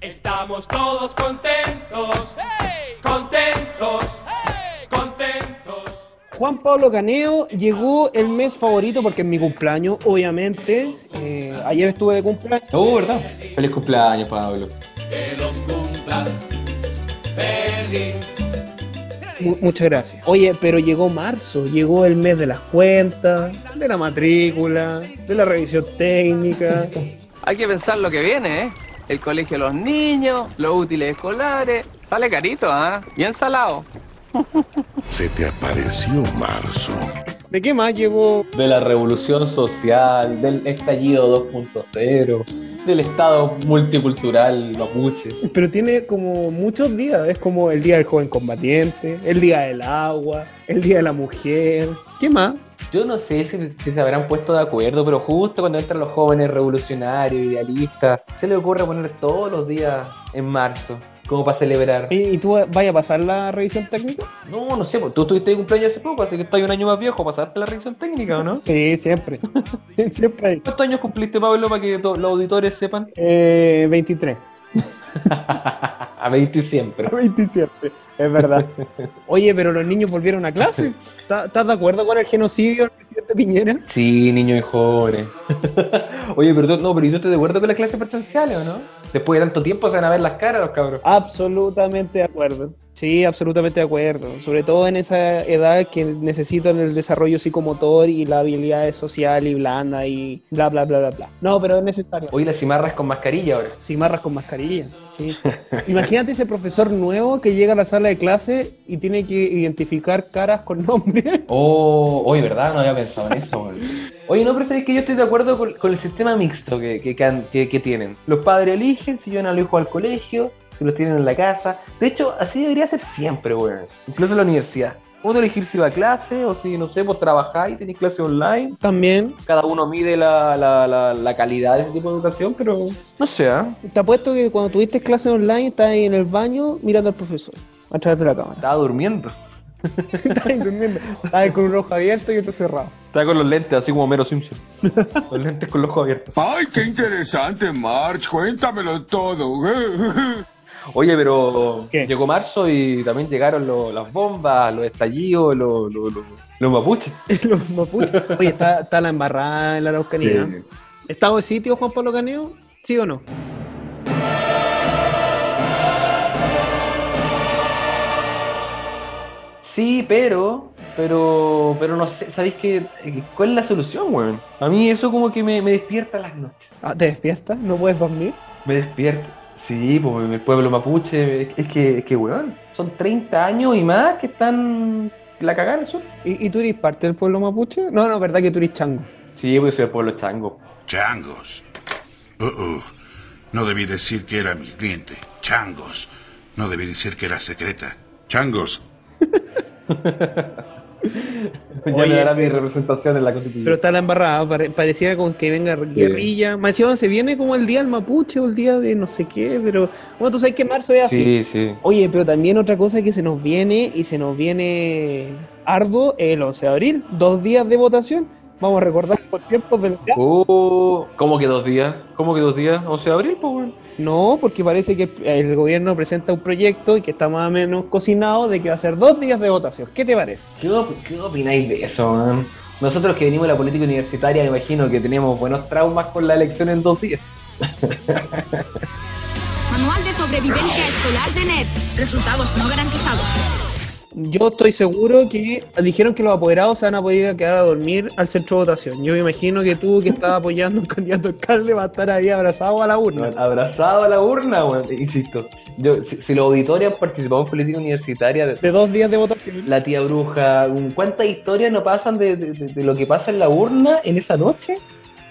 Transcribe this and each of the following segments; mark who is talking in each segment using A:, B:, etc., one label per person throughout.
A: Estamos todos contentos, contentos, contentos.
B: Juan Pablo Caneo llegó el mes favorito porque es mi cumpleaños, obviamente. Eh, ayer estuve de cumpleaños.
C: Oh, ¿verdad? Feliz cumpleaños, Pablo.
A: Que los cumplas feliz.
B: Mu- muchas gracias. Oye, pero llegó marzo, llegó el mes de las cuentas, de la matrícula, de la revisión técnica.
D: Hay que pensar lo que viene, ¿eh? El colegio de los niños, los útiles escolares. Sale carito, ¿ah? Bien salado.
E: Se te apareció marzo.
B: ¿De qué más llegó?
C: De la revolución social, del estallido 2.0, del estado multicultural mapuche.
B: Pero tiene como muchos días. Es como el día del joven combatiente, el día del agua, el día de la mujer. ¿Qué más?
C: Yo no sé si, si se habrán puesto de acuerdo, pero justo cuando entran los jóvenes revolucionarios, idealistas, se les ocurre poner todos los días en marzo, como para celebrar.
B: ¿Y, y tú vayas a pasar la revisión técnica?
C: No, no sé, pues, tú estuviste de cumpleaños hace poco, así que estás un año más viejo, ¿pasaste la revisión técnica o no?
B: Sí, siempre. siempre.
C: ¿Cuántos años cumpliste, Pablo, para que los auditores sepan?
B: Eh, 23.
C: A 20 siempre.
B: 27, es verdad. Oye, pero los niños volvieron a clase. ¿Estás de acuerdo con el genocidio del presidente Piñera?
C: Sí, niños y jóvenes. Oye, pero no, pero ¿y tú estás de acuerdo con las clases presenciales o no? Después de tanto tiempo se van a ver las caras los cabros.
B: Absolutamente de acuerdo. Sí, absolutamente de acuerdo. Sobre todo en esa edad que necesitan el desarrollo psicomotor y la habilidad social y blanda y bla, bla, bla, bla, bla. No, pero es necesario.
C: Hoy las cimarras con mascarilla ahora.
B: Cimarras con mascarilla. Sí. Imagínate ese profesor nuevo que llega a la sala de clase y tiene que identificar caras con nombre.
C: Oh, oye, ¿verdad? No había pensado en eso. Oye, no, pero sabes que yo estoy de acuerdo con, con el sistema mixto que, que, tienen. Los padres eligen si llevan a los hijos al colegio, si los tienen en la casa. De hecho, así debería ser siempre, güey. Incluso en la universidad. Uno elegir si va a clase o si, no sé, pues trabajáis y tenéis clase online.
B: También.
C: Cada uno mide la, la, la, la calidad de ese tipo de educación, pero no sé, ¿ah?
B: Te apuesto que cuando tuviste clase online estabas ahí en el baño mirando al profesor a través de la cámara.
C: Estaba durmiendo.
B: Estabas ahí durmiendo. Estabas ahí con un ojo abierto y otro cerrado.
C: Estaba con los lentes, así como Mero Simpson. los lentes con los ojos abiertos.
F: Ay, qué interesante, March. Cuéntamelo todo.
C: Oye, pero
B: ¿Qué?
C: llegó marzo y también llegaron lo- las bombas, los estallidos, los, los, mapuches.
B: Los mapuches. Oye, está, está la embarrada en la Araucanía. ¿Estado de sitio, Juan Pablo Caneo? ¿Sí o no?
C: Sí, pero, pero, pero no sé, ¿sabéis qué? Eh, ¿Cuál es la solución, weón? A mí eso como que me, me despierta las noches.
B: Ah, ¿Te despiertas? ¿No puedes dormir?
C: Me despierta. Sí, pues el pueblo mapuche, es que, es que, weón, son 30 años y más que están la cagada en el sur.
B: ¿Y, y tú eres parte del pueblo mapuche? No, no, verdad que tú eres chango.
C: Sí, pues soy el pueblo chango.
E: Changos. Uh, uh. No debí decir que era mi cliente. Changos. No debí decir que era secreta. Changos.
C: ya
B: Oye,
C: le dará mi
B: pero-
C: representación en la constitución.
B: Pero está la embarrada, pare- pareciera como que venga guerrilla. Más encima se viene como el día del mapuche o el día de no sé qué, pero bueno, tú sabes que marzo es así.
C: Sí, sí.
B: Oye, pero también otra cosa que se nos viene y se nos viene arduo el 11 de abril, dos días de votación. Vamos a recordar por tiempos del...
C: Oh, ¿Cómo que dos días? ¿Cómo que dos días? 11 de abril, pues.
B: No, porque parece que el gobierno presenta un proyecto y que está más o menos cocinado de que va a ser dos días de votación. ¿Qué te parece?
C: ¿Qué, op- qué opináis de eso, man? Nosotros que venimos de la política universitaria, me imagino que teníamos buenos traumas con la elección en dos días.
G: Manual de sobrevivencia escolar de NET. Resultados no garantizados.
B: Yo estoy seguro que dijeron que los apoderados se van a poder quedar a dormir al centro de votación. Yo me imagino que tú que estás apoyando a un candidato alcalde va a estar ahí abrazado a la urna.
C: Abrazado a la urna, weón. Insisto. Yo, si, si los auditores han participado en política universitaria, de-
B: De dos días de votación.
C: la tía bruja, ¿cuántas historias no pasan de, de- de- de lo que pasa en la urna en esa noche?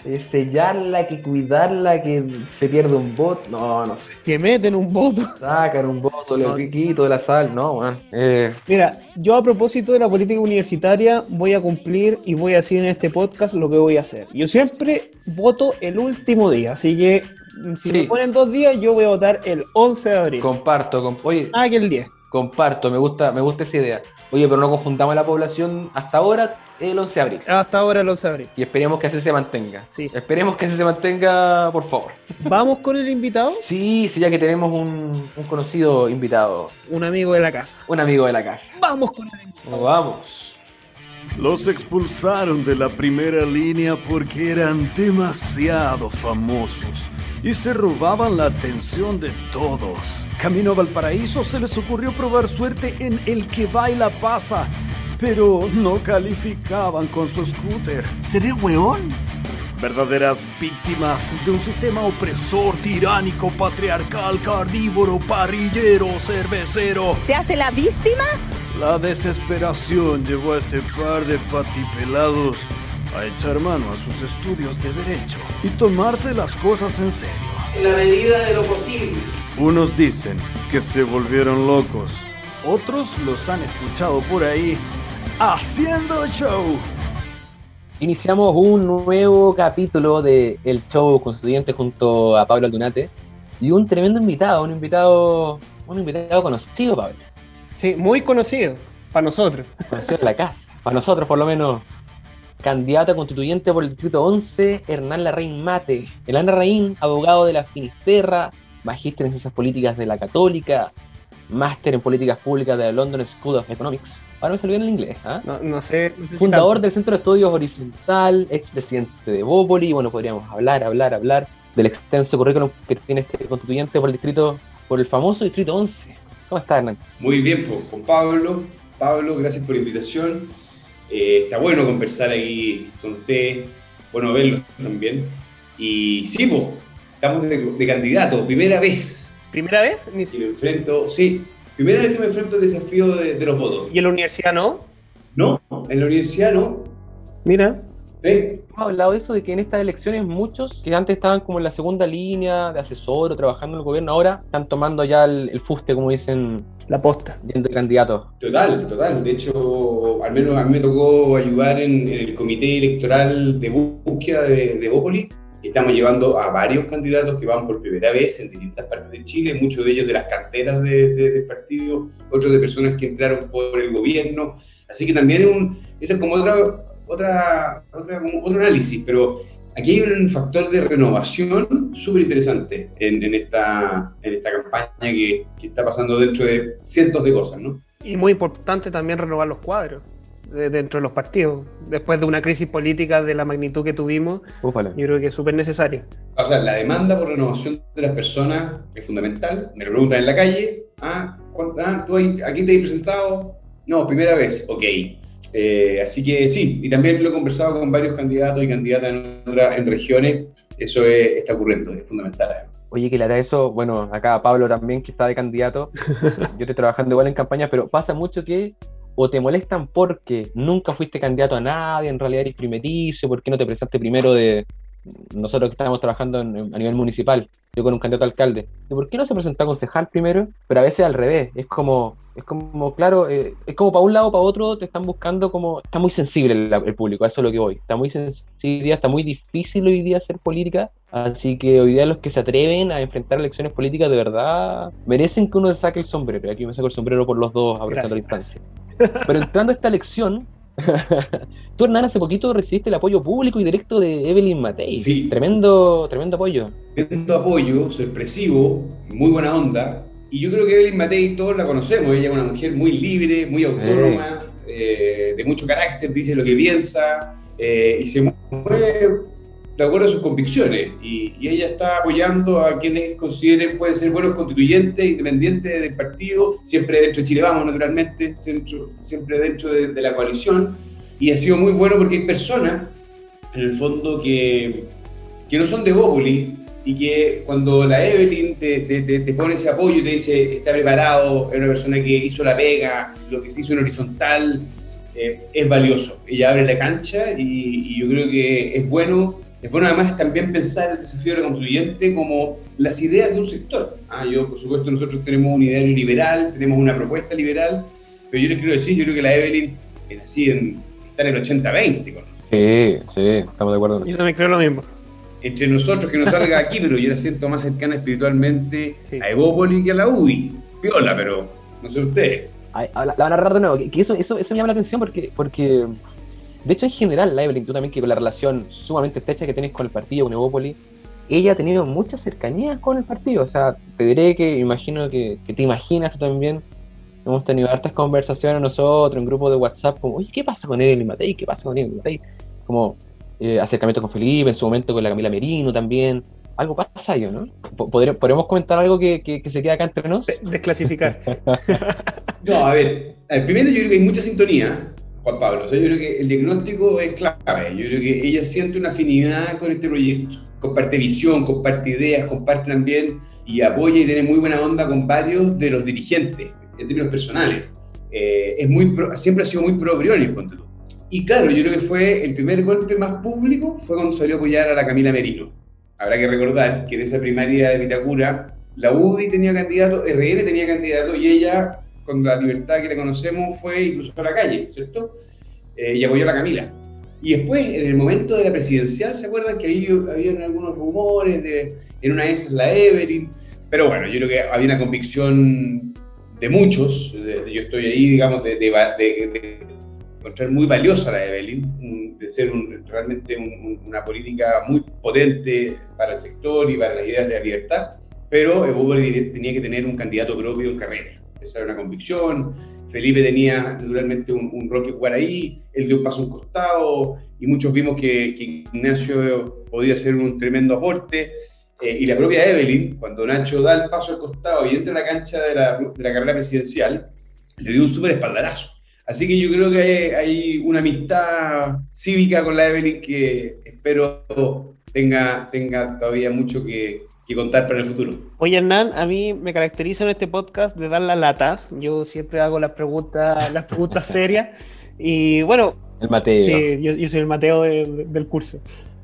C: Eh, sellarla, que cuidarla, que se pierde un voto. No, no sé.
B: Que meten un voto.
C: Sacan un voto, le
B: No.
C: quito de la sal. No, weón. Eh,
B: Mira, yo a propósito de la política universitaria voy a cumplir y voy a decir en este podcast lo que voy a hacer. Yo siempre voto el último día, así que mm, si
C: Sí.
B: me ponen dos días, yo voy a votar el 11 de abril.
C: comparto. com- Oye,
B: Ah, que el 10.
C: Comparto, me gusta, me gusta esa idea. Oye, pero no confundamos la población hasta ahora el 11 de abril.
B: Hasta ahora lo sabré.
C: Y esperemos que así se mantenga.
B: Sí.
C: Esperemos que así se mantenga, por favor.
B: ¿Vamos con el invitado?
C: Sí, sí, ya que tenemos un, un conocido invitado,
B: Un amigo de la casa.
C: un amigo de la casa.
B: Vamos con el invitado.
C: Vamos.
H: Los expulsaron de la primera línea porque eran demasiado famosos y se robaban la atención de todos. Camino a Valparaíso se les ocurrió probar suerte en El que baila pasa, pero no calificaban con su scooter.
I: ¿Seré weón?
H: Verdaderas víctimas de un sistema opresor, tiránico, patriarcal, carnívoro, parrillero, cervecero.
I: ¿Se hace la víctima?
H: La desesperación llevó a este par de patipelados a echar mano a sus estudios de derecho y tomarse las cosas en serio.
J: En la medida de lo posible.
H: Unos dicen que se volvieron locos, otros los han escuchado por ahí haciendo show.
C: Iniciamos un nuevo capítulo de El Show Constituyente junto a Pablo Aldunate y un tremendo invitado, un invitado, un invitado conocido, Pablo.
B: Sí, muy conocido. Para nosotros.
C: Conocido en la casa. Para nosotros, por lo menos. Candidato a constituyente por el distrito 11, Hernán Larraín Mate. Hernán Larraín, abogado de la Finisterra, magíster en ciencias políticas de la Católica, máster en políticas públicas de la London School of Economics. Ahora me salió en el inglés, ¿ah?
B: No, no sé. no sé si
C: Fundador
B: tanto.
C: del Centro de Estudios Horizontal, expresidente de Bópoli. Bueno, podríamos hablar, hablar, hablar del extenso currículum que tiene este constituyente por el distrito, por el famoso distrito 11. ¿Cómo está, Hernán?
K: Muy bien, pues, con Pablo. Pablo, gracias por la invitación. Eh, está bueno conversar aquí con usted, bueno verlos también. Y sí, pues, estamos de, de candidato, primera vez
B: ¿Primera vez? Ni
K: que me enfrento, sí, primera vez que me enfrento al desafío de, de los votos.
B: ¿Y en la universidad no?
K: No, en la universidad no.
B: Mira.
C: Hemos hablado de eso, de que en estas elecciones muchos que antes estaban como en la segunda línea de asesor o trabajando en el gobierno, ahora están tomando ya el, el fuste, como dicen,
B: La posta.
C: de candidato.
K: Total, total. De hecho, al menos a mí me tocó ayudar en, en el comité electoral de búsqueda de, de Bópoli. Estamos llevando a varios candidatos que van por primera vez en distintas partes de Chile, muchos de ellos de las carteras de- de- del partido, otros de personas que entraron por el gobierno. Así que también es un, eso es como otra, otra, otra- como otro análisis, pero aquí hay un factor de renovación súper interesante en, en esta, en esta campaña que, que está pasando dentro de cientos de cosas, ¿no?
B: Y muy importante también renovar los cuadros de- dentro de los partidos. Después de una crisis política de la magnitud que tuvimos,
C: Úpale.
B: yo creo que es súper necesario.
K: O sea, la demanda por renovación de las personas es fundamental. Me lo preguntan en la calle. Ah, ¿cuán- ah, ¿tú ahí- aquí te has presentado? No, primera vez. Ok. Eh, así que sí, y también lo he conversado con varios candidatos y candidatas en, otra- en regiones. Eso es- está ocurriendo, es fundamental.
C: Oye, que le hará eso, bueno, acá Pablo también, que está de candidato. Yo estoy trabajando igual en campaña, pero pasa mucho que o te molestan porque nunca fuiste candidato a nadie, en realidad eres primerizo, ¿por qué no te presentaste primero de nosotros que estábamos trabajando en- a nivel municipal? Yo con un candidato a alcalde. ¿Y por qué no se presentó a concejal primero? Pero a veces al revés. Es como, es como claro, eh, es como para un lado, para otro, te están buscando como. Está muy sensible el, el público, a eso es lo que voy. Está muy sensible, está muy difícil hoy día hacer política. Así que hoy día los que se atreven a enfrentar elecciones políticas de verdad merecen que uno se saque el sombrero. Aquí me saco el sombrero por los dos, aprovechando la instancia. Pero entrando a esta elección, tú, Hernán, hace poquito recibiste el apoyo público y directo de Evelyn Matei.
K: Sí.
C: Tremendo, tremendo apoyo.
K: Tremendo apoyo, sorpresivo, muy buena onda. Y yo creo que Evelyn Matei todos la conocemos. Ella es una mujer muy libre, muy autónoma, eh, de mucho carácter, dice lo que piensa eh, y se mueve de acuerdo a sus convicciones. Y, y ella está apoyando a quienes consideren pueden ser buenos constituyentes, independientes del partido, siempre dentro de Chile Vamos, naturalmente, centro- siempre dentro de, de la coalición. Y ha sido muy bueno porque hay personas, en el fondo, que, que no son de Bópoli y que cuando la Evelyn te, te- te- te pone ese apoyo y te dice está preparado, es una persona que hizo la pega, lo que se hizo en horizontal, eh, es valioso. Ella abre la cancha y, y yo creo que es bueno, es bueno además también pensar el desafío de la constituyente como las ideas de un sector. Ah, yo, por supuesto, nosotros tenemos un ideario liberal, tenemos una propuesta liberal, pero yo les quiero decir, yo creo que la Evelyn es así en, está en el 80-20 con
C: Sí, sí, estamos de acuerdo.
B: Yo también creo lo mismo.
K: entre nosotros que no salga aquí, pero yo la siento más cercana espiritualmente a Evópoli que a la UDI. Viola, pero No sé ustedes.
C: Ay, la, la van a agarrar de nuevo. Que, que eso, eso, eso me llama la atención porque, porque, de hecho, en general, la Evelyn, tú también, que con la relación sumamente estrecha que tienes con el partido, con Evópolis, ella ha tenido muchas cercanías con el partido. O sea, te diré que imagino que, que te imaginas tú también. Hemos tenido hartas conversaciones nosotros en grupos de WhatsApp, como, oye, ¿qué pasa con Evelyn Matei? ¿Qué pasa con Evelyn Matei? Como eh, acercamiento con Felipe, en su momento con la Camila Merino también. Algo pasa yo, ¿no? ¿Podremos comentar algo que, que- que se queda acá entre nos?
B: Desclasificar.
K: No, a ver, a ver, primero yo creo que hay mucha sintonía, Juan Pablo. O sea, yo creo que el diagnóstico es clave. Yo creo que ella siente una afinidad con este proyecto. Comparte visión, comparte ideas, comparte también y apoya y tiene muy buena onda con varios de los dirigentes en términos personales. Eh, es muy siempre ha sido muy pro Briones, tú. Y claro, yo creo que fue el primer golpe más público fue cuando salió a apoyar a la Camila Merino. Habrá que recordar que en esa primaria de Vitacura, la UDI tenía candidato, RN tenía candidato y ella, con la libertad que le conocemos, fue incluso a la calle, ¿cierto? Eh, y apoyó a la Camila. Y después, en el momento de la presidencial, ¿se acuerdan que ahí habían algunos rumores de, en una de la Evelyn? Pero bueno, yo creo que había una convicción de muchos, yo estoy ahí, digamos, de, encontrar muy valiosa la Evelyn, de ser realmente un- un- una política muy potente para el sector y para las ideas de la libertad, pero Evópolis tenía que tener un candidato propio en carrera. Esa una convicción. Felipe tenía naturalmente un, un rol que jugar ahí, él dio un paso a un costado y muchos vimos que, que Ignacio podía ser un tremendo aporte. Eh, y la propia Evelyn, cuando Nacho da el paso al costado y entra a la cancha de la, de la carrera presidencial, le dio un súper espaldarazo. Así que yo creo que hay, hay una amistad cívica con la Evelyn que espero tenga, tenga todavía mucho que, que contar para el futuro.
B: Oye, Hernán, a mí me caracteriza en este podcast de dar la lata. Yo siempre hago las preguntas, las preguntas serias. Y bueno,
C: El Mateo.
B: sí, yo, yo soy el Mateo de- de- del curso.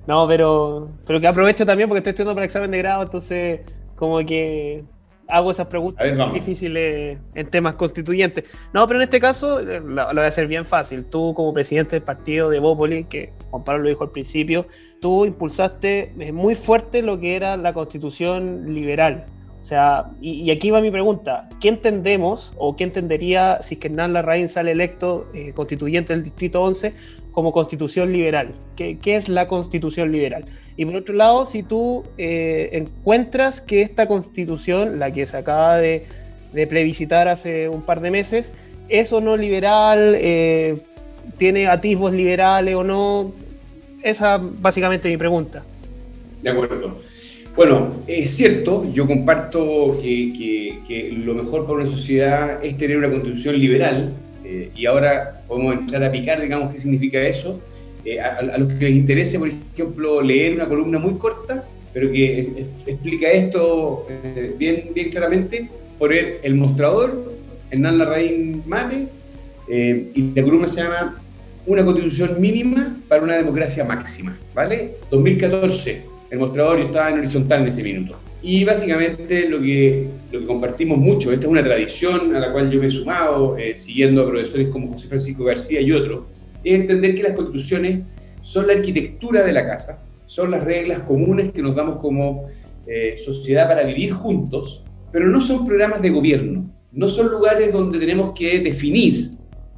B: No, pero, pero que aprovecho también porque estoy estudiando para el examen de grado, entonces como que hago esas preguntas
K: ver,
B: difíciles en temas constituyentes. No, pero en este caso eh, lo, lo voy a hacer bien fácil. Tú como presidente del partido de Bópoli, que Juan Pablo lo dijo al principio, tú impulsaste eh, muy fuerte lo que era la constitución liberal. O sea, y, aquí va mi pregunta, ¿qué entendemos o qué entendería si es que Hernán Larraín sale electo eh, constituyente del Distrito 11 como constitución liberal? ¿Qué, es la constitución liberal? Y por otro lado, si tú eh, encuentras que esta constitución, la que se acaba de, de plebiscitar hace un par de meses, es o no liberal, tiene atisbos liberales o no, esa básicamente mi pregunta.
K: De acuerdo. Bueno, es cierto, yo comparto que, que- lo mejor para una sociedad es tener una constitución liberal, eh, y ahora podemos entrar a picar, digamos, qué significa eso. Eh, a, los que les interese, por ejemplo, leer una columna muy corta, pero que explica esto eh, bien, bien claramente, poner el mostrador, Hernán Larraín Mate, y la columna se llama Una constitución mínima para una democracia máxima, ¿vale? 2014, el mostrador yo estaba en horizontal en ese minuto. Y básicamente lo que, lo que compartimos mucho, esta es una tradición a la cual yo me he sumado, eh, siguiendo a profesores como José Francisco García y otros, es entender que las constituciones son la arquitectura de la casa, son las reglas comunes que nos damos como eh, sociedad para vivir juntos, pero no son programas de gobierno, no son lugares donde tenemos que definir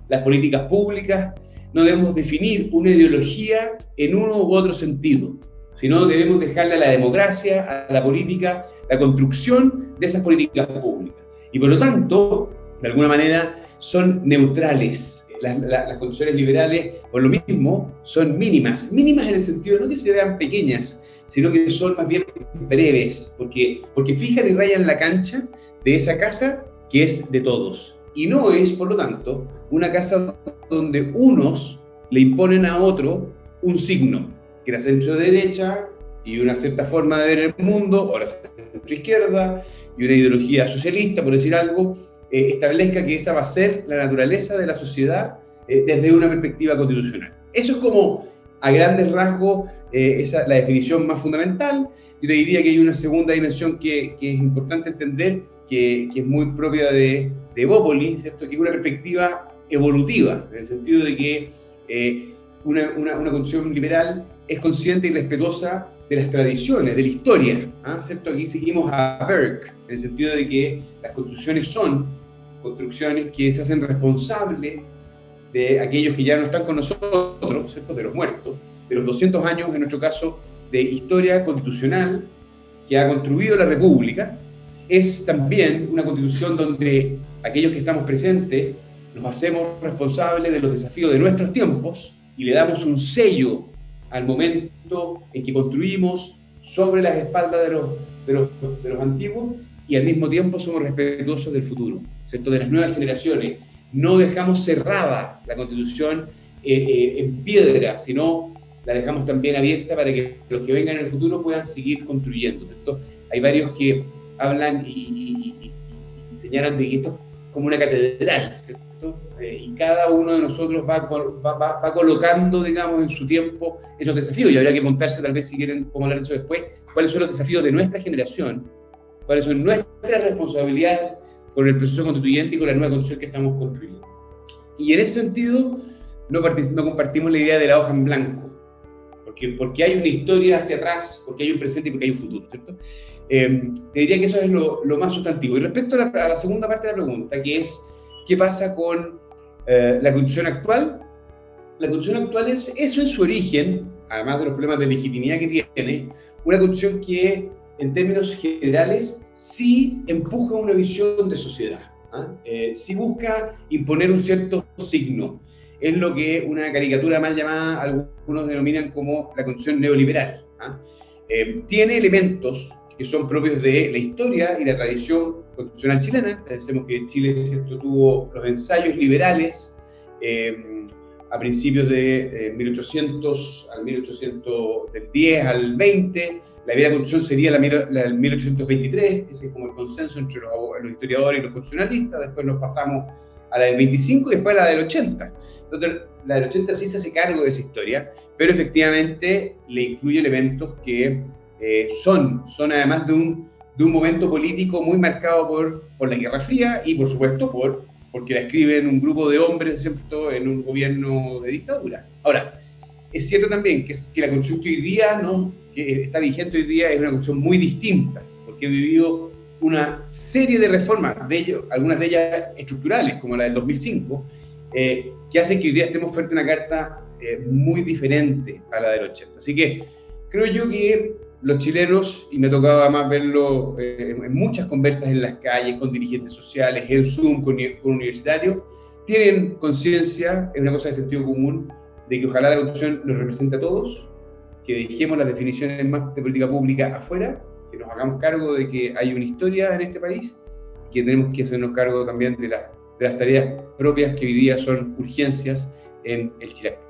K: las políticas públicas, no debemos definir una ideología en uno u otro sentido, sino debemos dejarle a la democracia, a la política, la construcción de esas políticas públicas. Y por lo tanto, de alguna manera, son neutrales. Las, las- liberales, por lo mismo, son mínimas. Mínimas en el sentido no que se vean pequeñas, sino que son más bien breves, porque, porque fijan y rayan la cancha de esa casa que es de todos. Y no es, por lo tanto, una casa donde unos le imponen a otro un signo, que la centro derecha y una cierta forma de ver el mundo, o la centro izquierda y una ideología socialista, por decir algo, eh, establezca que esa va a ser la naturaleza de la sociedad eh, desde una perspectiva constitucional. Eso es como, a grandes rasgos, eh, esa, la definición más fundamental. Yo te diría que hay una segunda dimensión que, que es importante entender, que, que es muy propia de, de Evópolis, ¿cierto? que es una perspectiva evolutiva, en el sentido de que eh, una, una, una constitución liberal es consciente y respetuosa de las tradiciones, de la historia. ¿ah? ¿cierto? Aquí seguimos a Burke, en el sentido de que las constituciones son construcciones que se hacen responsables de aquellos que ya no están con nosotros, ¿cierto? de los muertos, de los 200 años, en nuestro caso, de historia constitucional que ha construido la República, es también una constitución donde aquellos que estamos presentes nos hacemos responsables de los desafíos de nuestros tiempos y le damos un sello al momento en que construimos sobre las espaldas de los, de los, de los antiguos y al mismo tiempo somos respetuosos del futuro, ¿cierto? de las nuevas generaciones. No dejamos cerrada la constitución eh, eh, en piedra, sino la dejamos también abierta para que los que vengan en el futuro puedan seguir construyendo. ¿cierto? Hay varios que hablan y, y, y, y señalan de que esto es como una catedral, ¿cierto? Eh, y cada uno de nosotros va, va, va, va, colocando, digamos, en su tiempo esos desafíos. Y habría que montarse, tal vez, si quieren, como hablar de eso después, cuáles son los desafíos de nuestra generación, cuáles son nuestras responsabilidades con el proceso constituyente y con la nueva constitución que estamos construyendo. Y en ese sentido, no, no compartimos la idea de la hoja en blanco, porque, porque hay una historia hacia atrás, porque hay un presente y porque hay un futuro, ¿cierto? Eh, te diría que eso es lo, lo más sustantivo. Y respecto a la, a la, segunda parte de la pregunta, que es qué pasa con eh, la constitución actual, la constitución actual es eso en su origen, además de los problemas de legitimidad que tiene, una constitución que en términos generales sí empuja una visión de sociedad, ¿ah? eh, sí busca imponer un cierto signo. Es lo que una caricatura mal llamada, algunos denominan como la constitución neoliberal. Eh, tiene elementos que son propios de la historia y la tradición constitucional chilena. Pensemos que Chile ¿cierto? tuvo los ensayos liberales eh, a principios de eh, 1800 al 1810 al 20. La primera constitución sería la, del 1823, que es como el consenso entre los, los, historiadores y los constitucionalistas. Después nos pasamos a la del 25 y después a la del 80. Entonces, la del 80 sí se hace cargo de esa historia, pero efectivamente le incluye elementos que eh, son, son además de un, de un momento político muy marcado por, por la Guerra Fría y por supuesto por, porque la escriben un grupo de hombres ¿cierto? en un gobierno de dictadura. Ahora, es cierto también que, que la constitución que hoy día, ¿no? que está vigente hoy día, es una constitución muy distinta, porque ha vivido una serie de reformas, de ello, algunas de ellas estructurales, como la del 2005, eh, que hacen que hoy día estemos frente a una carta eh, muy diferente a la del 80. Así que creo yo que los chilenos, y me tocaba más verlo eh, en muchas conversas en las calles, con dirigentes sociales, en Zoom, con, con universitarios, tienen conciencia, es una cosa de sentido común, de que ojalá la Constitución nos represente a todos, que dejemos las definiciones más de política pública afuera, que nos hagamos cargo de que hay una historia en este país y que tenemos que hacernos cargo también de, la, de las tareas propias que hoy día son urgencias en el Chile.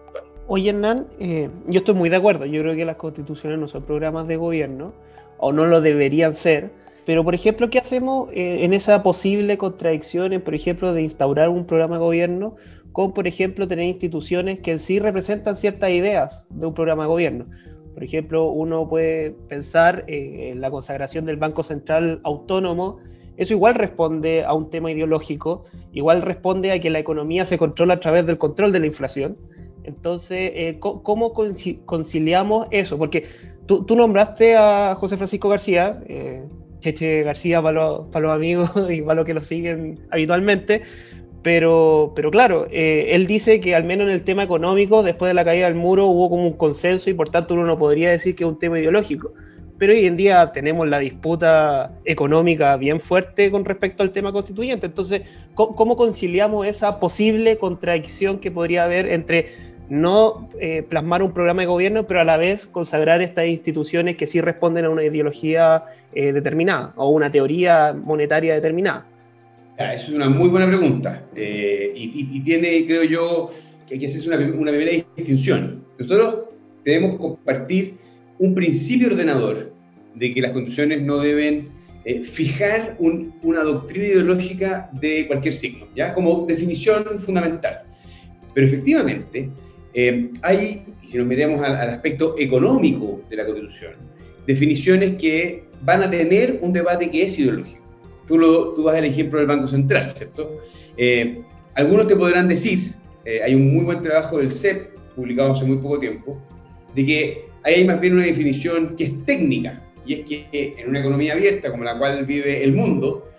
B: Oye, Hernán, eh, yo estoy muy de acuerdo. Yo creo que las constituciones no son programas de gobierno, o no lo deberían ser. Pero, por ejemplo, ¿qué hacemos eh, en esa posible contradicción, en, por ejemplo, de instaurar un programa de gobierno con, por ejemplo, tener instituciones que en sí representan ciertas ideas de un programa de gobierno? Por ejemplo, uno puede pensar en la consagración del Banco Central Autónomo. Eso igual responde a un tema ideológico, igual responde a que la economía se controla a través del control de la inflación. Entonces, eh, ¿cómo conciliamos eso? Porque tú, nombraste a José Francisco García, eh, Cheche García para los, amigos y para los que lo siguen habitualmente, pero, pero claro, eh, él dice que al menos en el tema económico, después de la caída del muro, hubo como un consenso y por tanto uno no podría decir que es un tema ideológico. Pero hoy en día tenemos la disputa económica bien fuerte con respecto al tema constituyente. Entonces, ¿cómo, cómo conciliamos esa posible contradicción que podría haber entre no eh, plasmar un programa de gobierno, pero a la vez consagrar estas instituciones que sí responden a una ideología eh, determinada o una teoría monetaria determinada?
K: Ah, es una muy buena pregunta eh, y, y, y, tiene, creo yo, que hay que hacerse una, una, primera distinción. Nosotros debemos compartir un principio ordenador de que las constituciones no deben eh, fijar un, una doctrina ideológica de cualquier signo, ¿ya? Como definición fundamental. Pero efectivamente, eh, hay, si nos metemos al, al aspecto económico de la constitución, definiciones que van a tener un debate que es ideológico. Tú, lo, tú vas al ejemplo del Banco Central, ¿cierto? Eh, algunos te podrán decir, eh, hay un muy buen trabajo del CEP, publicado hace muy poco tiempo, de que ahí hay más bien una definición que es técnica, y es que en una economía abierta como la cual vive el mundo,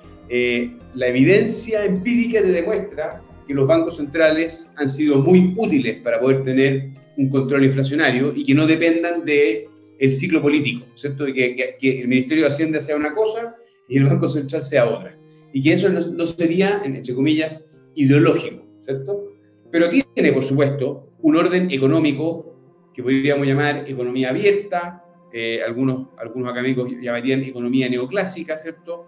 K: la evidencia empírica te demuestra que los bancos centrales han sido muy útiles para poder tener un control inflacionario y que no dependan de el ciclo político, ¿cierto? Que, que, el Ministerio de Hacienda sea una cosa y el Banco Central sea otra. Y que eso no, sería, entre comillas, ideológico, ¿cierto? Pero tiene, por supuesto, un orden económico que podríamos llamar economía abierta, eh, algunos, algunos académicos llamarían economía neoclásica, ¿cierto?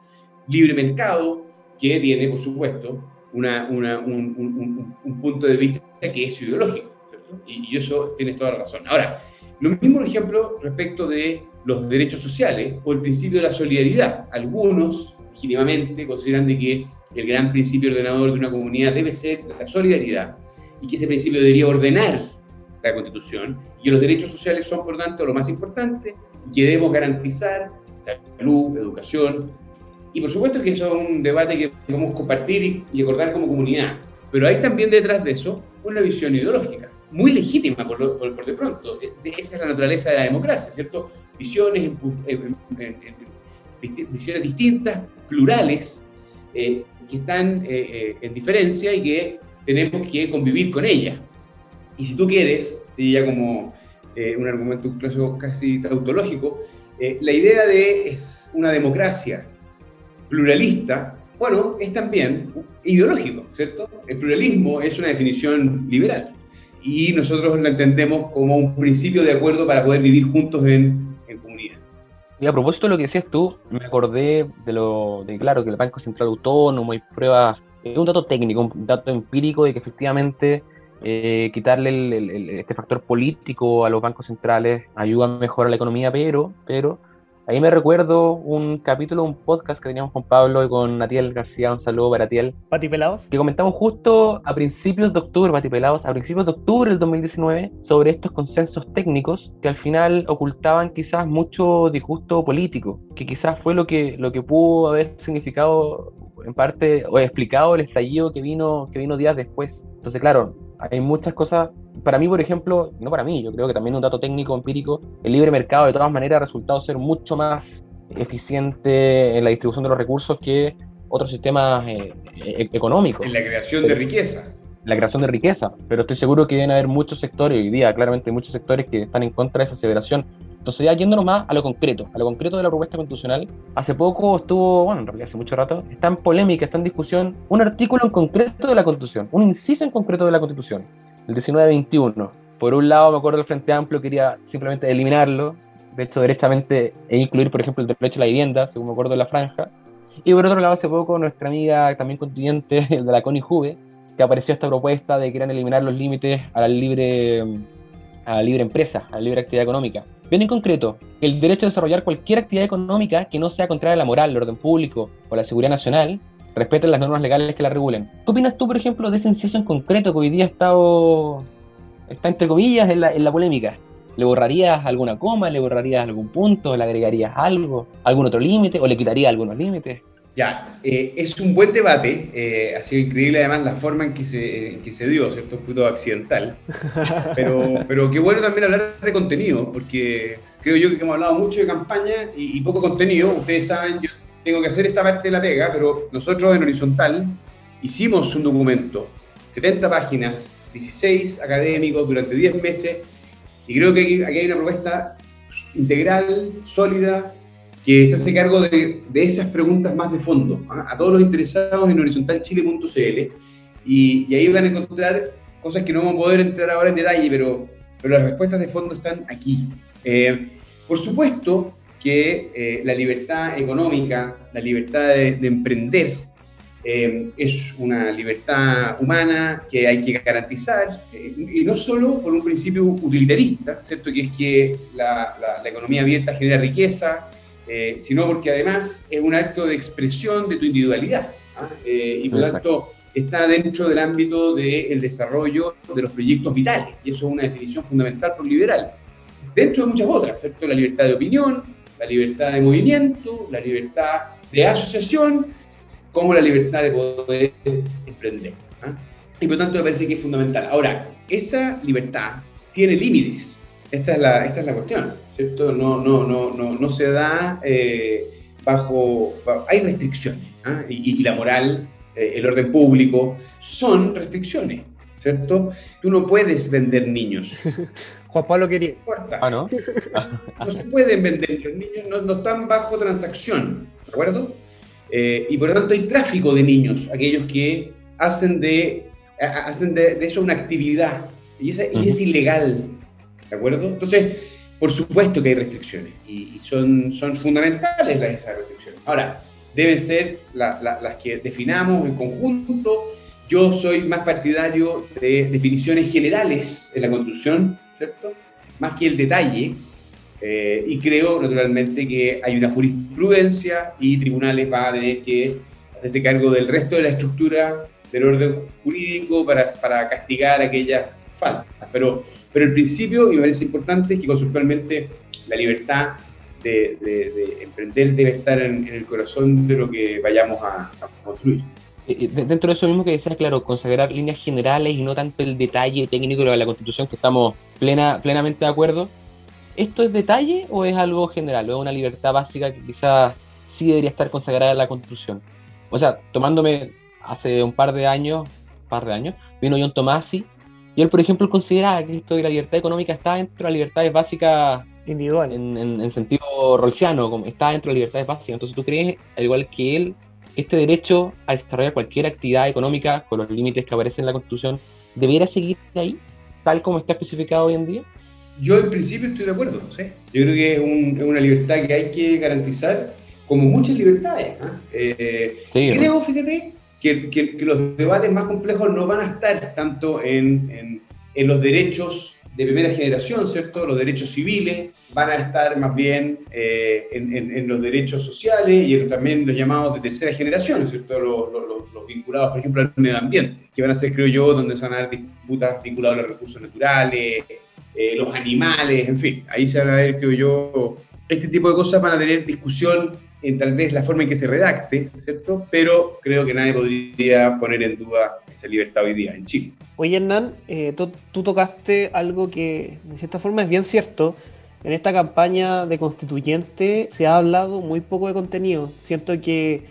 K: Libre mercado, que tiene, por supuesto, un, un, punto de vista que es ideológico. Y, y eso tienes toda la razón. Ahora, lo mismo, por ejemplo, respecto de los derechos sociales o el principio de la solidaridad. Algunos, legítimamente, consideran de que el gran principio ordenador de una comunidad debe ser la solidaridad y que ese principio debería ordenar la Constitución y que los derechos sociales son, por tanto, lo más importante y que debemos garantizar salud, educación. Y por supuesto que eso es un debate que podemos compartir y acordar como comunidad. Pero hay también detrás de eso una visión ideológica muy legítima por, por, de pronto. Esa es la naturaleza de la democracia, ¿cierto? Visiones, visiones distintas, plurales, eh, que están eh, eh, en diferencia y que tenemos que convivir con ellas. Y si tú quieres, ¿sí? ya como un argumento casi tautológico, la idea de es una democracia pluralista, bueno, es también ideológico, ¿cierto? El pluralismo es una definición liberal y nosotros lo entendemos como un principio de acuerdo para poder vivir juntos en, en comunidad.
C: Y a propósito de lo que decías tú, me acordé de lo de claro que el Banco Central Autónomo y pruebas, es un dato técnico, un dato empírico de que efectivamente eh, quitarle este factor político a los bancos centrales ayuda a mejorar la economía, pero, pero Ahí me recuerdo un capítulo, un podcast que teníamos con Pablo y con Natiel García, un saludo para Natiel.
B: Pati Pelados.
C: Que comentamos justo a principios de octubre, Pati Pelados, a principios de octubre del 2019, sobre estos consensos técnicos que al final ocultaban quizás mucho disgusto político, que quizás fue lo que, lo que pudo haber significado en parte o explicado el estallido que vino, que vino días después. Entonces, claro, hay muchas cosas. Para mí, por ejemplo, no para mí, yo creo que también un dato técnico empírico, el libre mercado de todas maneras ha resultado ser mucho más eficiente en la distribución de los recursos que otros sistemas eh, e-, económicos.
K: En la creación de riqueza.
C: La creación de riqueza, pero estoy seguro que deben haber muchos sectores, hoy día claramente hay muchos sectores que están en contra de esa aseveración. Entonces ya yéndonos más a lo concreto, a lo concreto de la propuesta constitucional, hace poco estuvo, bueno, en realidad hace mucho rato, está en polémica, está en discusión un artículo en concreto de la Constitución, un inciso en concreto de la Constitución, el 1921. Por un lado, me acuerdo el Frente Amplio quería simplemente eliminarlo, de hecho, derechamente, e incluir, por ejemplo, el derecho a la vivienda, según me acuerdo de la franja. Y por otro lado, hace poco, nuestra amiga también constituyente de la CONI Juve, que apareció esta propuesta de que querían eliminar los límites a la libre a la libre empresa, a la libre actividad económica. Bien en concreto, el derecho a desarrollar cualquier actividad económica que no sea contraria a la moral, el orden público o la seguridad nacional, respeten las normas legales que la regulen. ¿Qué opinas tú, por ejemplo, de ese inciso en concreto que hoy día está, está entre comillas en la, en la polémica? ¿Le borrarías alguna coma? ¿Le borrarías algún punto? ¿Le agregarías algo? ¿Algún otro límite? ¿O le quitarías algunos límites?
K: Ya, eh, es un buen debate, eh, ha sido increíble además la forma en que se, que se dio, ¿cierto? Un poquito accidental, pero, pero qué bueno también hablar de contenido, porque creo yo que hemos hablado mucho de campaña y, poco contenido, ustedes saben, yo tengo que hacer esta parte de la pega, pero nosotros en Horizontal hicimos un documento, 70 páginas, 16 académicos durante 10 meses, y creo que aquí hay una propuesta integral, sólida, que se hace cargo de, de esas preguntas más de fondo, ¿ah? a todos los interesados en horizontalchile.cl y, y, ahí van a encontrar cosas que no vamos a poder entrar ahora en detalle, pero, pero las respuestas de fondo están aquí. Eh, por supuesto que eh, la libertad económica, la libertad de, de emprender, eh, es una libertad humana que hay que garantizar, y no solo por un principio utilitarista, ¿cierto? que es que la, la, la economía abierta genera riqueza, eh, sino porque además es un acto de expresión de tu individualidad. ¿ah? Eh, y por lo tanto está dentro del ámbito del desarrollo de los proyectos vitales, y eso es una definición fundamental por liberal. Dentro de muchas otras, ¿cierto? La libertad de opinión, la libertad de movimiento, la libertad de asociación, como la libertad de poder emprender. ¿ah? Y por lo tanto me parece que es fundamental. Ahora, esa libertad tiene límites. Esta es la, esta es la cuestión, ¿cierto? No, no, no, no, no se da eh, bajo, Hay restricciones. ¿ah? y, y la moral, eh, el orden público, son restricciones, ¿cierto? Tú no puedes vender niños.
B: Juan Pablo quería.
C: Ah, ¿no?
K: No se pueden vender, los niños no, no están bajo transacción, ¿de acuerdo? Eh, y por lo tanto hay tráfico de niños, aquellos que hacen de, ha- hacen de, de eso una actividad, y, esa- y es ilegal, ¿de acuerdo? Entonces, por supuesto que hay restricciones, y, y son, son fundamentales las, esas restricciones. Ahora, deben ser la- la- las que definamos en conjunto. Yo soy más partidario de definiciones generales en la construcción, ¿cierto? Más que el detalle, eh, y creo, naturalmente, que hay una jurisprudencia y tribunales van a tener que hacerse cargo del resto de la estructura del orden jurídico para, para castigar aquellas faltas. Pero, pero el principio, y me parece importante, es que conceptualmente la libertad de, de- de emprender debe estar en, en el corazón de lo que vayamos a, a construir.
C: Eh, eh, Dentro de eso mismo que decías, claro, consagrar líneas generales y no tanto el detalle técnico de la Constitución, que estamos plena, plenamente de acuerdo. ¿Esto es detalle o es algo general? ¿O es una libertad básica que quizás sí debería estar consagrada en la Constitución? O sea, tomándome hace un par de años, par de años, vino John Tomasi, y él, por ejemplo, consideraba que esto de la libertad económica está dentro de las libertades básicas
B: individual
C: en, en- en sentido rolsiano, como está dentro de las libertades básicas. Entonces, ¿tú crees, al igual que él, este derecho a desarrollar cualquier actividad económica con los límites que aparecen en la Constitución debiera seguir ahí, tal como está especificado hoy en día?
K: Yo en principio estoy de acuerdo, ¿sí? Yo creo que es, un- una libertad que hay que garantizar, como muchas libertades. ¿ah? Eh, creo, fíjate, que, que- que los debates más complejos no van a estar tanto en, en- en los derechos de primera generación, ¿cierto? Los derechos civiles van a estar más bien eh, en, los derechos sociales y también los llamados de tercera generación, ¿cierto? Los vinculados, por ejemplo, al medio ambiente, que van a ser, creo yo, donde se van a dar disputas vinculadas a los recursos naturales, eh, los animales, en fin, ahí se van a ver, creo yo, este tipo de cosas van a tener discusión en tal vez la forma en que se redacte, ¿cierto? Pero creo que nadie podría poner en duda esa libertad hoy día en Chile.
B: Oye, Hernán, eh, tú, tocaste algo que de cierta forma es bien cierto. En esta campaña de constituyente se ha hablado muy poco de contenido. Siento que,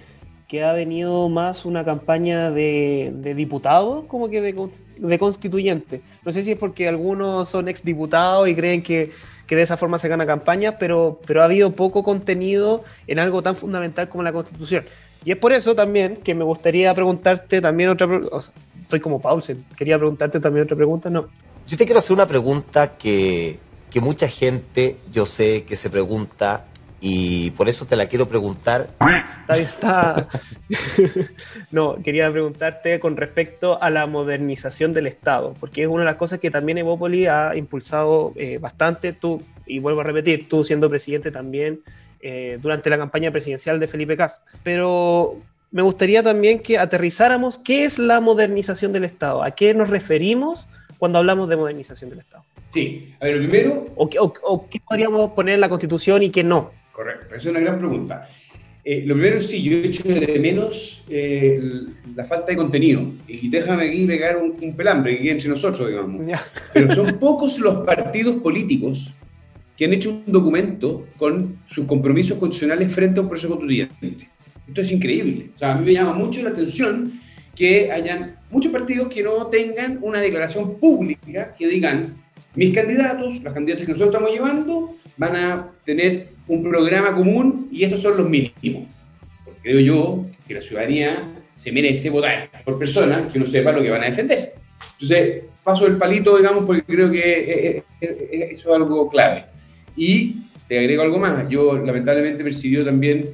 B: que ha venido más una campaña de, de diputados como que de, con- de constituyente. No sé si es porque algunos son exdiputados y creen que, que de esa forma se gana campañas, pero, pero ha habido poco contenido en algo tan fundamental como la constitución. Y es por eso también que me gustaría preguntarte también otra... o estoy como Paulsen. Quería preguntarte también otra pregunta, ¿no?
L: Yo te quiero hacer una pregunta que, que mucha gente yo sé que se pregunta y por eso te la quiero preguntar.
B: Está está... no, quería preguntarte con respecto a la modernización del Estado, porque es una de las cosas que también Evópoli ha impulsado eh, bastante. Tú, y vuelvo a repetir, tú siendo presidente también eh, durante la campaña presidencial de Felipe Cast. Pero me gustaría también que aterrizáramos qué es la modernización del Estado, a qué nos referimos cuando hablamos de modernización del Estado.
K: Sí, a ver, primero...
B: ¿O, qué- o- o qué podríamos poner en la Constitución y qué no?
K: Correcto, es una gran pregunta. Eh, lo primero, sí, yo he hecho de menos eh, la falta de contenido. Y déjame aquí pegar un, un pelambre que entre nosotros, digamos. Pero son pocos los partidos políticos que han hecho un documento con sus compromisos constitucionales frente a un proceso constituyente. Esto es increíble. O sea, a mí me llama mucho la atención que hayan muchos partidos que no tengan una declaración pública que digan, mis candidatos, los candidatos que nosotros estamos llevando, van a tener un programa común y estos son los mínimos. Porque creo yo que la ciudadanía se merece votar por personas que no sepan lo que van a defender. Entonces, paso el palito, digamos, porque creo que eh, eh, eh, eso es algo clave. Y te agrego algo más. Yo, lamentablemente, he percibido también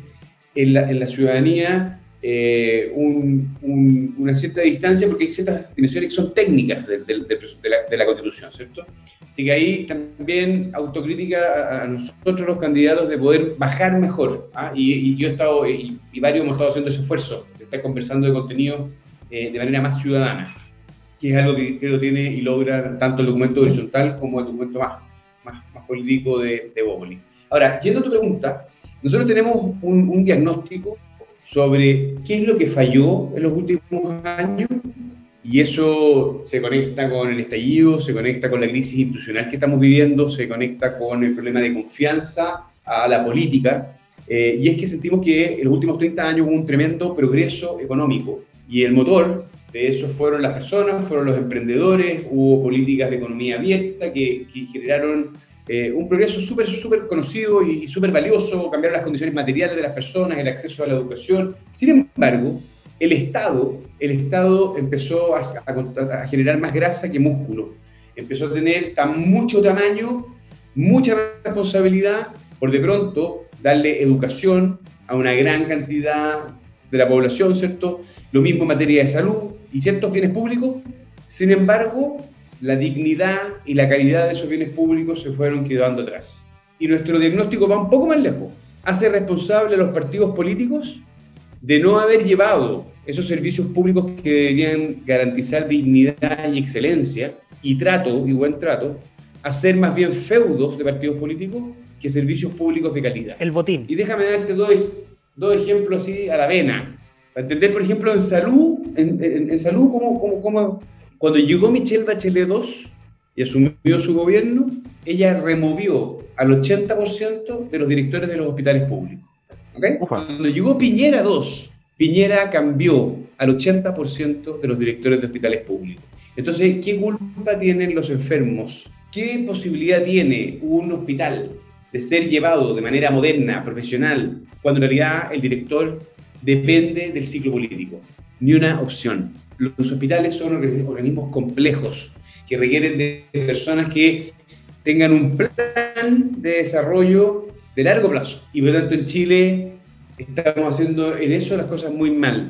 K: en la, en la ciudadanía eh, un- un- una cierta distancia porque hay ciertas dimensiones que son técnicas de, de- de- la, de la Constitución, ¿cierto? Así que ahí también autocrítica a, a nosotros los candidatos de poder bajar mejor. ¿ah? Y, y yo he estado, y, y varios hemos estado haciendo ese esfuerzo, de estar conversando de contenido eh, de manera más ciudadana, que es algo que creo tiene y logra tanto el documento horizontal como el documento más, más, más político de, de Bópoli. Ahora, yendo a tu pregunta, nosotros tenemos un, un diagnóstico sobre qué es lo que falló en los últimos años y eso se conecta con el estallido, se conecta con la crisis institucional que estamos viviendo, se conecta con el problema de confianza a la política eh, y es que sentimos que en los últimos 30 años hubo un tremendo progreso económico y el motor de eso fueron las personas, fueron los emprendedores, hubo políticas de economía abierta que, que generaron eh, un progreso súper, súper conocido y súper valioso, cambiaron las condiciones materiales de las personas, el acceso a la educación. Sin embargo, el Estado, el Estado empezó a, generar más grasa que músculo. Empezó a tener tan mucho tamaño, mucha responsabilidad, por de pronto darle educación a una gran cantidad de la población, ¿cierto? Lo mismo en materia de salud y ciertos bienes públicos. Sin embargo, la dignidad y la calidad de esos bienes públicos se fueron quedando atrás. Y nuestro diagnóstico va un poco más lejos. Hace responsable a los partidos políticos de no haber llevado esos servicios públicos que deberían garantizar dignidad y excelencia y trato y buen trato, a ser más bien feudos de partidos políticos que servicios públicos de calidad.
B: El botín.
K: Y déjame darte dos, dos ejemplos así a la vena. Para entender, por ejemplo, en salud, en, en, en salud, cómo, cómo, cómo cuando llegó Michelle Bachelet II y asumió su gobierno, ella removió al 80% de los directores de los hospitales públicos. ¿okay? Cuando llegó Piñera II, Piñera cambió al 80% de los directores de hospitales públicos. Entonces, ¿qué culpa tienen los enfermos? ¿Qué posibilidad tiene un hospital de ser llevado de manera moderna, profesional, cuando en realidad el director depende del ciclo político? Ni una opción. Los hospitales son organismos complejos que requieren de personas que tengan un plan de desarrollo de largo plazo. Y por lo tanto en Chile estamos haciendo en eso las cosas muy mal.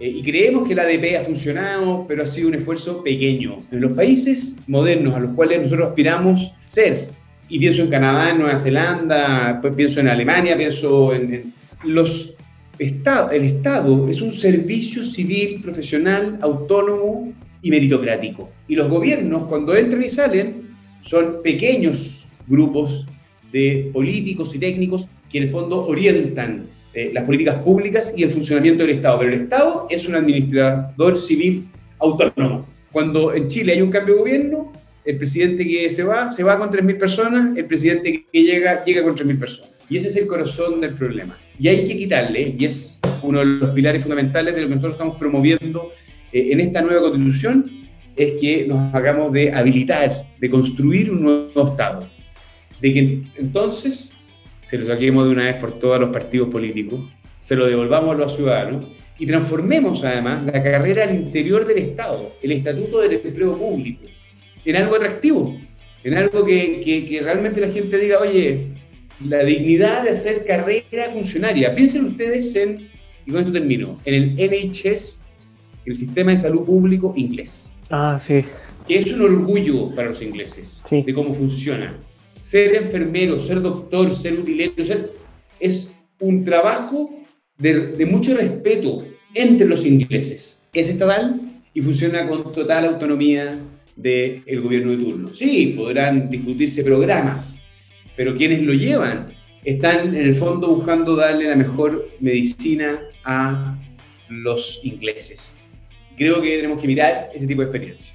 K: Eh, y creemos que la ADP ha funcionado, pero ha sido un esfuerzo pequeño. En los países modernos a los cuales nosotros aspiramos ser, y pienso en Canadá, en Nueva Zelanda, pues pienso en Alemania, pienso en, en los El Estado es un servicio civil, profesional, autónomo y meritocrático. Y los gobiernos, cuando entran y salen, son pequeños grupos de políticos y técnicos que en el fondo orientan eh, las políticas públicas y el funcionamiento del Estado. Pero el Estado es un administrador civil autónomo. Cuando en Chile hay un cambio de gobierno, el presidente que se va, se va con 3.000 personas, el presidente que llega, llega con 3.000 personas. Y ese es el corazón del problema. Y hay que quitarle, y es uno de los pilares fundamentales de lo que nosotros estamos promoviendo eh, en esta nueva constitución, es que nos hagamos de habilitar, de construir un nuevo Estado. De que entonces se lo saquemos de una vez por todas los partidos políticos, se lo devolvamos a los ciudadanos y transformemos además la carrera al interior del Estado, el estatuto del empleo público, en algo atractivo, en algo que, que, que realmente la gente diga, oye, la dignidad de hacer carrera funcionaria. Piensen ustedes en, y con esto termino, en el NHS, el sistema de salud público inglés.
B: Ah, sí.
K: Que es un orgullo para los ingleses
B: sí.
K: de cómo funciona. Ser enfermero, ser doctor, ser utilero, ser, es un trabajo de, de mucho respeto entre los ingleses. Es estatal y funciona con total autonomía del gobierno de turno. Sí, podrán discutirse programas, pero quienes lo llevan están en el fondo buscando darle la mejor medicina a los ingleses. Creo que tenemos que mirar ese tipo de experiencia.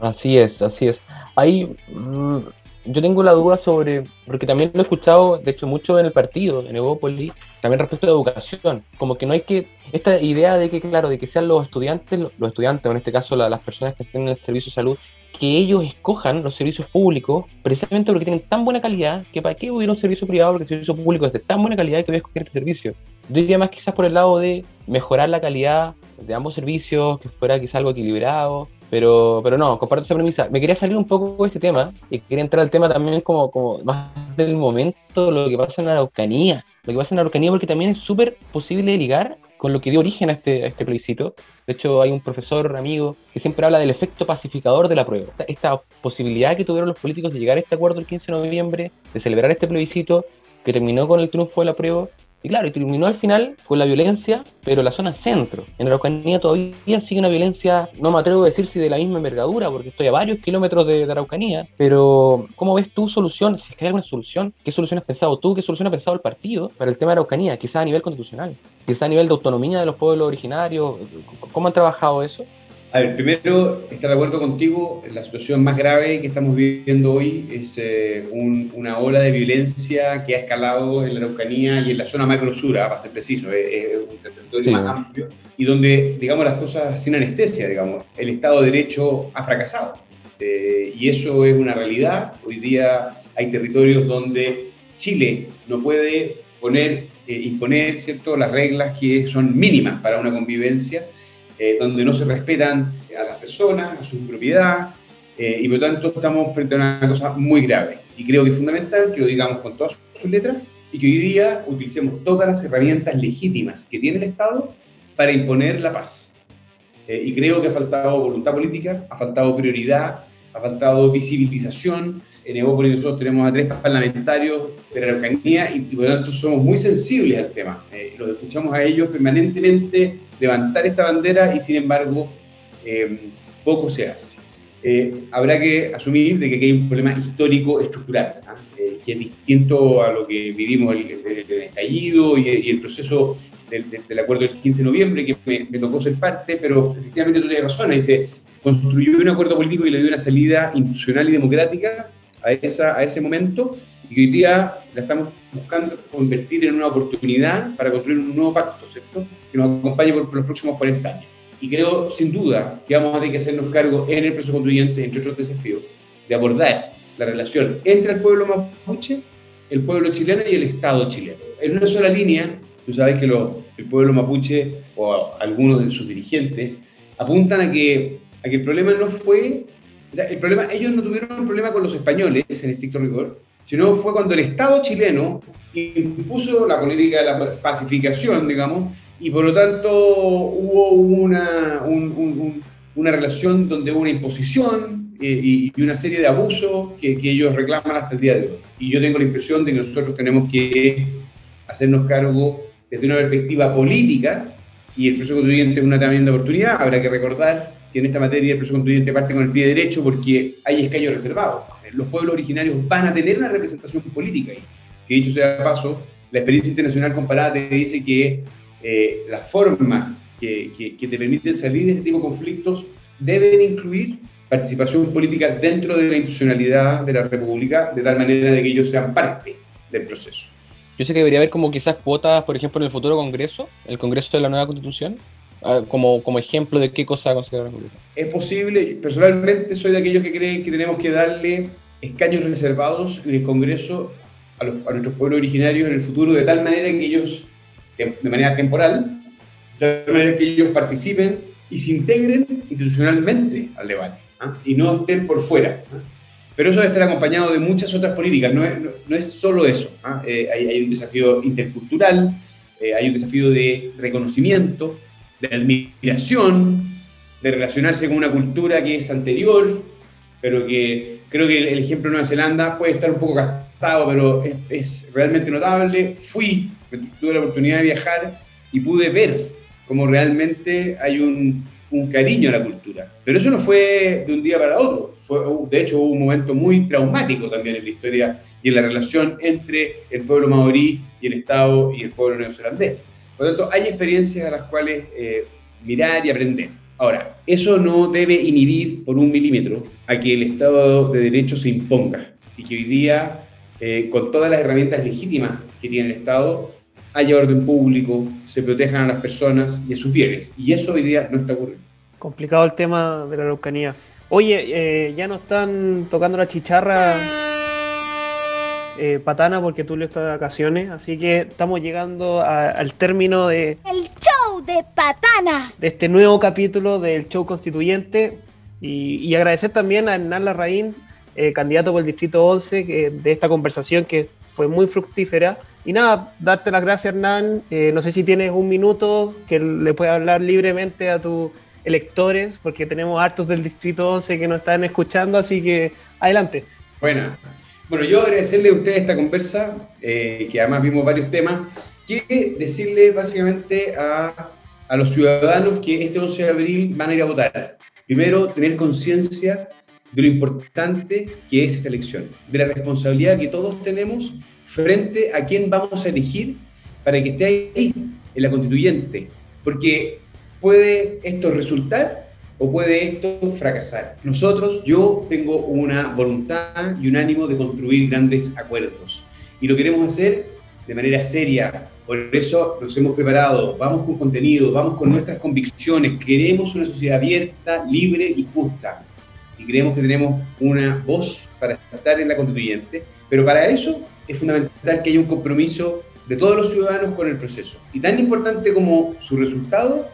C: Así es, así es. Ahí mmm, yo tengo la duda sobre, porque también lo he escuchado, de hecho, mucho en el partido, en Evópolis, también respecto a educación. Como que no hay que, esta idea de que, claro, de que sean los estudiantes, los estudiantes, en este caso la, las personas que estén en el servicio de salud, que ellos escojan los servicios públicos precisamente porque tienen tan buena calidad que para qué hubiera un servicio privado porque el servicio público es de tan buena calidad que voy a escoger este servicio. Yo diría más quizás por el lado de mejorar la calidad de ambos servicios, que fuera quizás algo equilibrado, pero, pero no, comparto esa premisa. Me quería salir un poco de este tema y quería entrar al tema también como, como más del momento, lo que pasa en Araucanía. Lo que pasa en la Araucanía porque también es súper posible ligar con lo que dio origen a este, este plebiscito. De hecho, hay un profesor amigo que siempre habla del efecto pacificador de la prueba. Esta, posibilidad que tuvieron los políticos de llegar a este acuerdo el 15 de noviembre, de celebrar este plebiscito, que terminó con el triunfo de la prueba. Y claro, y terminó al final con la violencia, pero la zona centro. En Araucanía todavía sigue una violencia, no me atrevo a decir si de la misma envergadura, porque estoy a varios kilómetros de, de Araucanía, pero ¿cómo ves tu solución? Si es que hay alguna solución, ¿qué solución has pensado tú? ¿Qué solución ha pensado el partido para el tema de Araucanía? Quizás a nivel constitucional, quizás a nivel de autonomía de los pueblos originarios. ¿Cómo han trabajado eso?
K: A ver, primero, estar de acuerdo contigo, la situación más grave que estamos viviendo hoy es eh, un- una ola de violencia que ha escalado en la Araucanía y en la zona macrosura, para ser preciso, es, es un territorio
C: Sí.
K: más amplio, y donde, digamos, las cosas sin anestesia, digamos, el Estado de Derecho ha fracasado. Eh, y eso es una realidad. Hoy día hay territorios donde Chile no puede poner, eh, imponer ¿cierto? las reglas que son mínimas para una convivencia, eh, donde no se respetan a las personas, a su propiedad, eh, y por lo tanto estamos frente a una cosa muy grave. Y creo que es fundamental que lo digamos con todas sus letras y que hoy día utilicemos todas las herramientas legítimas que tiene el Estado para imponer la paz. Eh, y creo que ha faltado voluntad política, ha faltado prioridad, ha faltado visibilización. En Evópolis nosotros tenemos a tres parlamentarios de la Araucanía y, y por lo tanto somos muy sensibles al tema. Eh, los escuchamos a ellos permanentemente levantar esta bandera y sin embargo eh, poco se hace. Eh, habrá que asumir de que hay un problema histórico estructural, ¿ah? Que es distinto a lo que vivimos el, el- estallido y, el proceso del, acuerdo del 15 de noviembre, que me, tocó ser parte, pero efectivamente tú tienes razón, se construyó un acuerdo político y le dio una salida institucional y democrática a, esa, a ese momento, y hoy día la estamos buscando convertir en una oportunidad para construir un nuevo pacto, ¿cierto? Que nos acompañe por, por los próximos 40 años. Y creo, sin duda, que vamos a tener que hacernos cargo en el proceso constituyente, entre otros desafíos, de abordar la relación entre el pueblo mapuche, el pueblo chileno y el Estado chileno. En una sola línea, tú sabes que lo- el pueblo mapuche o algunos de sus dirigentes apuntan a que, a que el problema no fue, o sea, el problema, ellos no tuvieron un problema con los españoles en estricto rigor, sino fue cuando el Estado chileno impuso la política de la pacificación, digamos, y por lo tanto hubo una, un- un- un- una relación donde hubo una imposición eh, y, y una serie de abusos que, que ellos reclaman hasta el día de hoy. Y yo tengo la impresión de que nosotros tenemos que hacernos cargo desde una perspectiva política y el proceso constituyente es una tremenda oportunidad. Habrá que recordar que en esta materia el proceso constituyente parte con el pie derecho porque hay escaños reservados. Los pueblos originarios van a tener una representación política ahí. Que dicho sea de paso, la experiencia internacional comparada te dice que eh, las formas que, que- que te permiten salir de este tipo de conflictos deben incluir participación política dentro de la institucionalidad de la República, de tal manera de que ellos sean parte del proceso.
C: Yo sé que debería haber como quizás cuotas, por ejemplo, en el futuro Congreso, el Congreso de la nueva Constitución, como, como ejemplo de qué cosa considerar.
K: Es posible, personalmente soy de aquellos que creen que tenemos que darle escaños reservados en el Congreso a, los- a nuestros pueblos originarios en el futuro, de tal manera que ellos, de de manera temporal, de tal manera que ellos participen y se integren institucionalmente al debate ¿ah? y no estén por fuera. ¿ah? Pero eso debe estar acompañado de muchas otras políticas, no es, no, no es solo eso. ¿ah? Eh, hay, hay un desafío intercultural, eh, hay un desafío de reconocimiento, de admiración, de relacionarse con una cultura que es anterior, pero que creo que el ejemplo de Nueva Zelanda puede estar un poco gastado, pero es, realmente notable. Fui, tuve la oportunidad de viajar y pude ver cómo realmente hay un, un cariño a la cultura. Pero eso no fue de un día para otro. Fue, de hecho, hubo un momento muy traumático también en la historia y en la relación entre el pueblo maorí y el Estado y el pueblo neozelandés. Por lo tanto, hay experiencias a las cuales eh, mirar y aprender. Ahora, eso no debe inhibir por un milímetro a que el Estado de Derecho se imponga y que hoy día, eh, con todas las herramientas legítimas que tiene el Estado, haya orden público, se protejan a las personas y a sus bienes. Y eso hoy día no está ocurriendo.
B: Complicado el tema de la Araucanía. Oye, eh, ya no están tocando la chicharra eh, patana porque Tulio está de vacaciones, así que estamos llegando a- al término de,
M: El show de patana.
B: de este nuevo capítulo del show constituyente y, y agradecer también a Hernán Larraín, eh, candidato por el Distrito 11, que, de esta conversación que fue muy fructífera. Y nada, darte las gracias Hernán, Eh, no sé si tienes un minuto que le puedas hablar libremente a tus electores, porque tenemos hartos del Distrito 11 que nos están escuchando, así que adelante.
K: Bueno, bueno yo agradecerle a ustedes esta conversa, eh, que además vimos varios temas, que decirle básicamente a, a los ciudadanos que este 11 de abril van a ir a votar. Primero, tener conciencia de lo importante que es esta elección, de la responsabilidad que todos tenemos frente a quién vamos a elegir para que esté ahí, en la constituyente. Porque puede esto resultar o puede esto fracasar. Nosotros, yo tengo una voluntad y un ánimo de construir grandes acuerdos y lo queremos hacer de manera seria. Por eso nos hemos preparado, vamos con contenido, vamos con nuestras convicciones, queremos una sociedad abierta, libre y justa. Y creemos que tenemos una voz para estar en la constituyente, pero para eso es fundamental que haya un compromiso de todos los ciudadanos con el proceso. Y tan importante como su resultado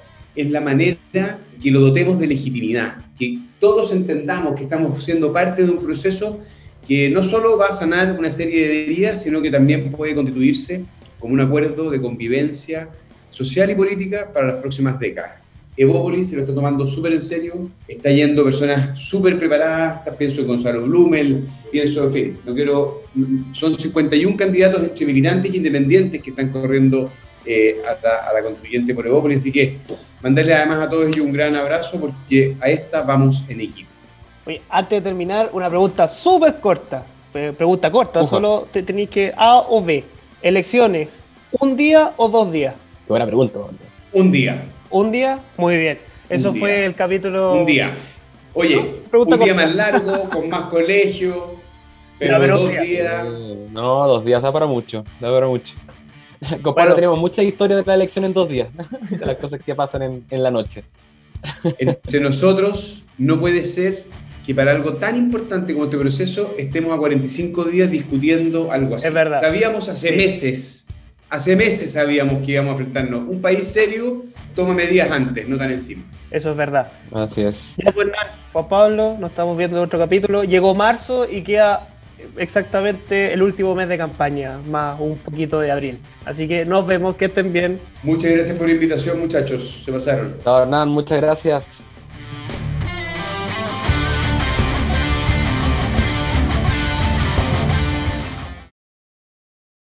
K: es la manera que lo dotemos de legitimidad, que todos entendamos que estamos siendo parte de un proceso que no solo va a sanar una serie de heridas, sino que también puede constituirse como un acuerdo de convivencia social y política para las próximas décadas. Evópolis se lo está tomando súper en serio, está yendo personas súper preparadas, pienso en Gonzalo Blumel, pienso, en fin, no quiero, son 51 candidatos entre militantes independientes que están corriendo eh, a, la, a, la, constituyente por Evópolis, así que mandarle además a todos ellos un gran abrazo porque a esta vamos en equipo.
B: Oye, antes de terminar, una pregunta súper corta, pregunta corta, Ufa. solo te tenéis que A o B, elecciones, ¿un día o dos días?
C: Qué buena pregunta.
K: Un día.
B: ¿Un día? Muy bien. Eso fue el capítulo.
K: Un día. Oye,
B: No,
K: un día
B: corta.
K: más largo, con más colegio, pero,
B: Ya, pero
K: dos
B: día.
K: días.
C: Eh, No, dos días da para mucho, da para mucho. Compadre,
B: Bueno.
C: tenemos mucha historia de la elección en dos días, de las cosas que pasan en, en la noche.
K: Entre nosotros no puede ser que para algo tan importante como este proceso estemos a 45 días discutiendo algo así.
B: Es verdad.
K: Sabíamos hace
B: Sí.
K: meses, hace meses sabíamos que íbamos a enfrentarnos. Un país serio toma medidas antes, no tan encima.
B: Eso es verdad.
C: Así es.
B: Ya pues Juan Pablo, nos estamos viendo en otro capítulo. Llegó marzo y queda exactamente el último mes de campaña, más un poquito de abril. Así que nos vemos, que estén bien.
K: Muchas gracias por la invitación, muchachos. Se pasaron.
C: No, Hernán, muchas gracias.